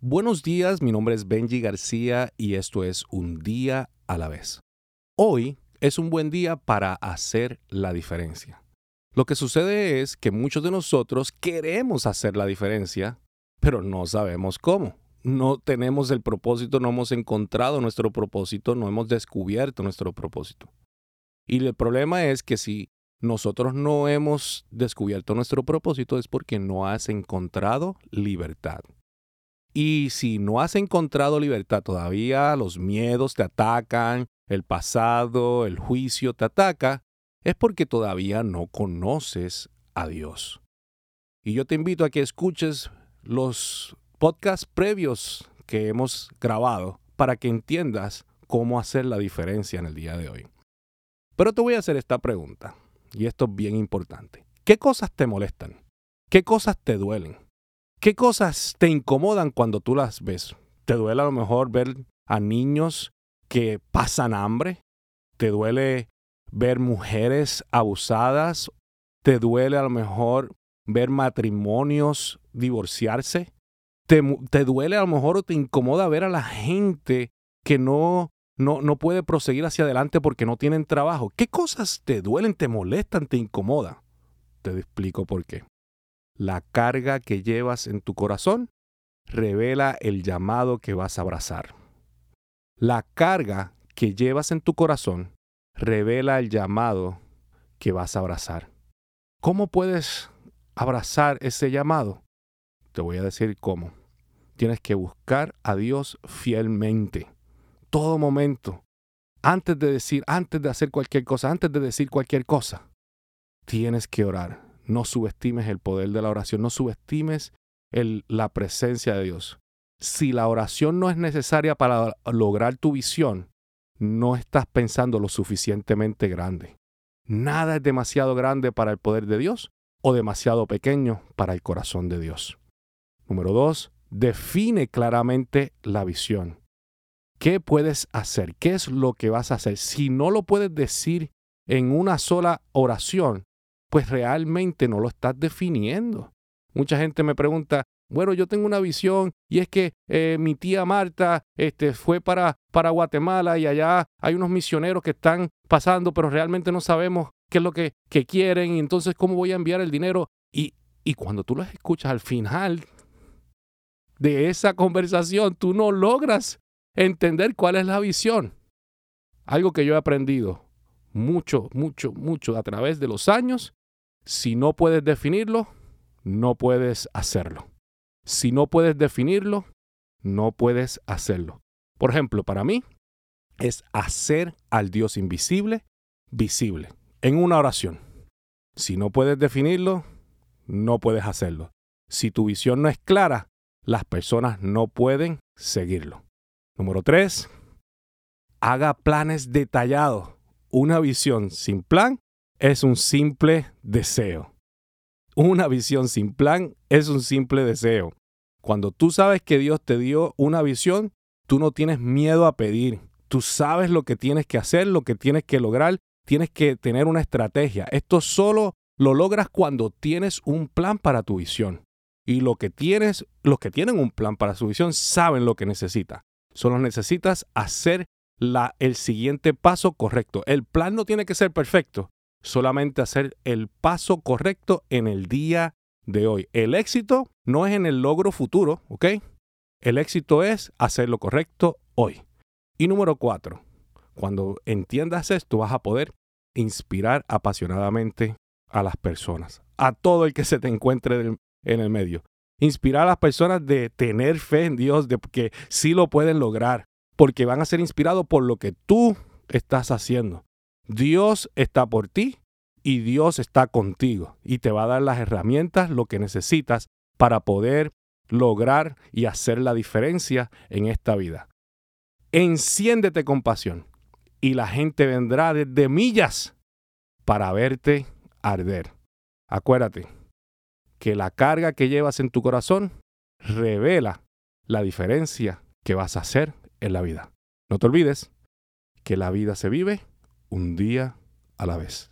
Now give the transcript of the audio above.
Buenos días, mi nombre es Benji García y esto es Un día a la vez. Hoy es un buen día para hacer la diferencia. Lo que sucede es que muchos de nosotros queremos hacer la diferencia, pero no sabemos cómo. No tenemos el propósito, no hemos encontrado nuestro propósito, no hemos descubierto nuestro propósito. Y el problema es que si nosotros no hemos descubierto nuestro propósito es porque no has encontrado libertad. Y si no has encontrado libertad todavía, los miedos te atacan, el pasado, el juicio te ataca, es porque todavía no conoces a Dios. Y yo te invito a que escuches los podcasts previos que hemos grabado para que entiendas cómo hacer la diferencia en el día de hoy. Pero te voy a hacer esta pregunta, y esto es bien importante. ¿Qué cosas te molestan? ¿Qué cosas te duelen? ¿Qué cosas te incomodan cuando tú las ves? ¿Te duele a lo mejor ver a niños que pasan hambre? ¿Te duele ver mujeres abusadas? ¿Te duele a lo mejor ver matrimonios divorciarse? ¿Te, te duele a lo mejor o te incomoda ver a la gente que no, no, no puede proseguir hacia adelante porque no tienen trabajo? ¿Qué cosas te duelen, te molestan, te incomodan? Te explico por qué. La carga que llevas en tu corazón revela el llamado que vas a abrazar. La carga que llevas en tu corazón revela el llamado que vas a abrazar. ¿Cómo puedes abrazar ese llamado? Te voy a decir cómo. Tienes que buscar a Dios fielmente, todo momento, antes de decir, antes de hacer cualquier cosa, antes de decir cualquier cosa. Tienes que orar no subestimes el poder de la oración, no subestimes la presencia de Dios. Si la oración no es necesaria para lograr tu visión, no estás pensando lo suficientemente grande. Nada es demasiado grande para el poder de Dios o demasiado pequeño para el corazón de Dios. Número dos, define claramente la visión. ¿Qué puedes hacer? ¿Qué es lo que vas a hacer? Si no lo puedes decir en una sola oración, pues realmente no lo estás definiendo. Mucha gente me pregunta, bueno, yo tengo una visión y es que eh, mi tía Marta este, fue para, para Guatemala y allá hay unos misioneros que están pasando, pero realmente no sabemos qué es lo que, quieren y entonces cómo voy a enviar el dinero. Y, y cuando tú las escuchas al final de esa conversación, tú no logras entender cuál es la visión. Algo que yo he aprendido mucho, mucho, mucho a través de los años si no puedes definirlo, no puedes hacerlo. Si no puedes definirlo, no puedes hacerlo. Por ejemplo, para mí es hacer al Dios invisible visible en una oración. Si no puedes definirlo, no puedes hacerlo. Si tu visión no es clara, las personas no pueden seguirlo. Número tres, haga planes detallados. Una visión sin plan es un simple deseo. Una visión sin plan es un simple deseo. Cuando tú sabes que Dios te dio una visión, tú no tienes miedo a pedir. Tú sabes lo que tienes que hacer, lo que tienes que lograr, tienes que tener una estrategia. Esto solo lo logras cuando tienes un plan para tu visión. Y lo que tienes, los que tienen un plan para su visión saben lo que necesitan. Solo necesitas hacer la, el siguiente paso correcto. El plan no tiene que ser perfecto, solamente hacer el paso correcto en el día de hoy. El éxito no es en el logro futuro, ¿ok? El éxito es hacer lo correcto hoy. Y número cuatro, cuando entiendas esto vas a poder inspirar apasionadamente a las personas, a todo el que se te encuentre en el medio. Inspirar a las personas de tener fe en Dios, de que sí lo pueden lograr, porque van a ser inspirados por lo que tú estás haciendo. Dios está por ti y Dios está contigo y te va a dar las herramientas, lo que necesitas para poder lograr y hacer la diferencia en esta vida. Enciéndete con pasión y la gente vendrá desde millas para verte arder. Acuérdate que la carga que llevas en tu corazón revela la diferencia que vas a hacer en la vida. No te olvides que la vida se vive un día a la vez.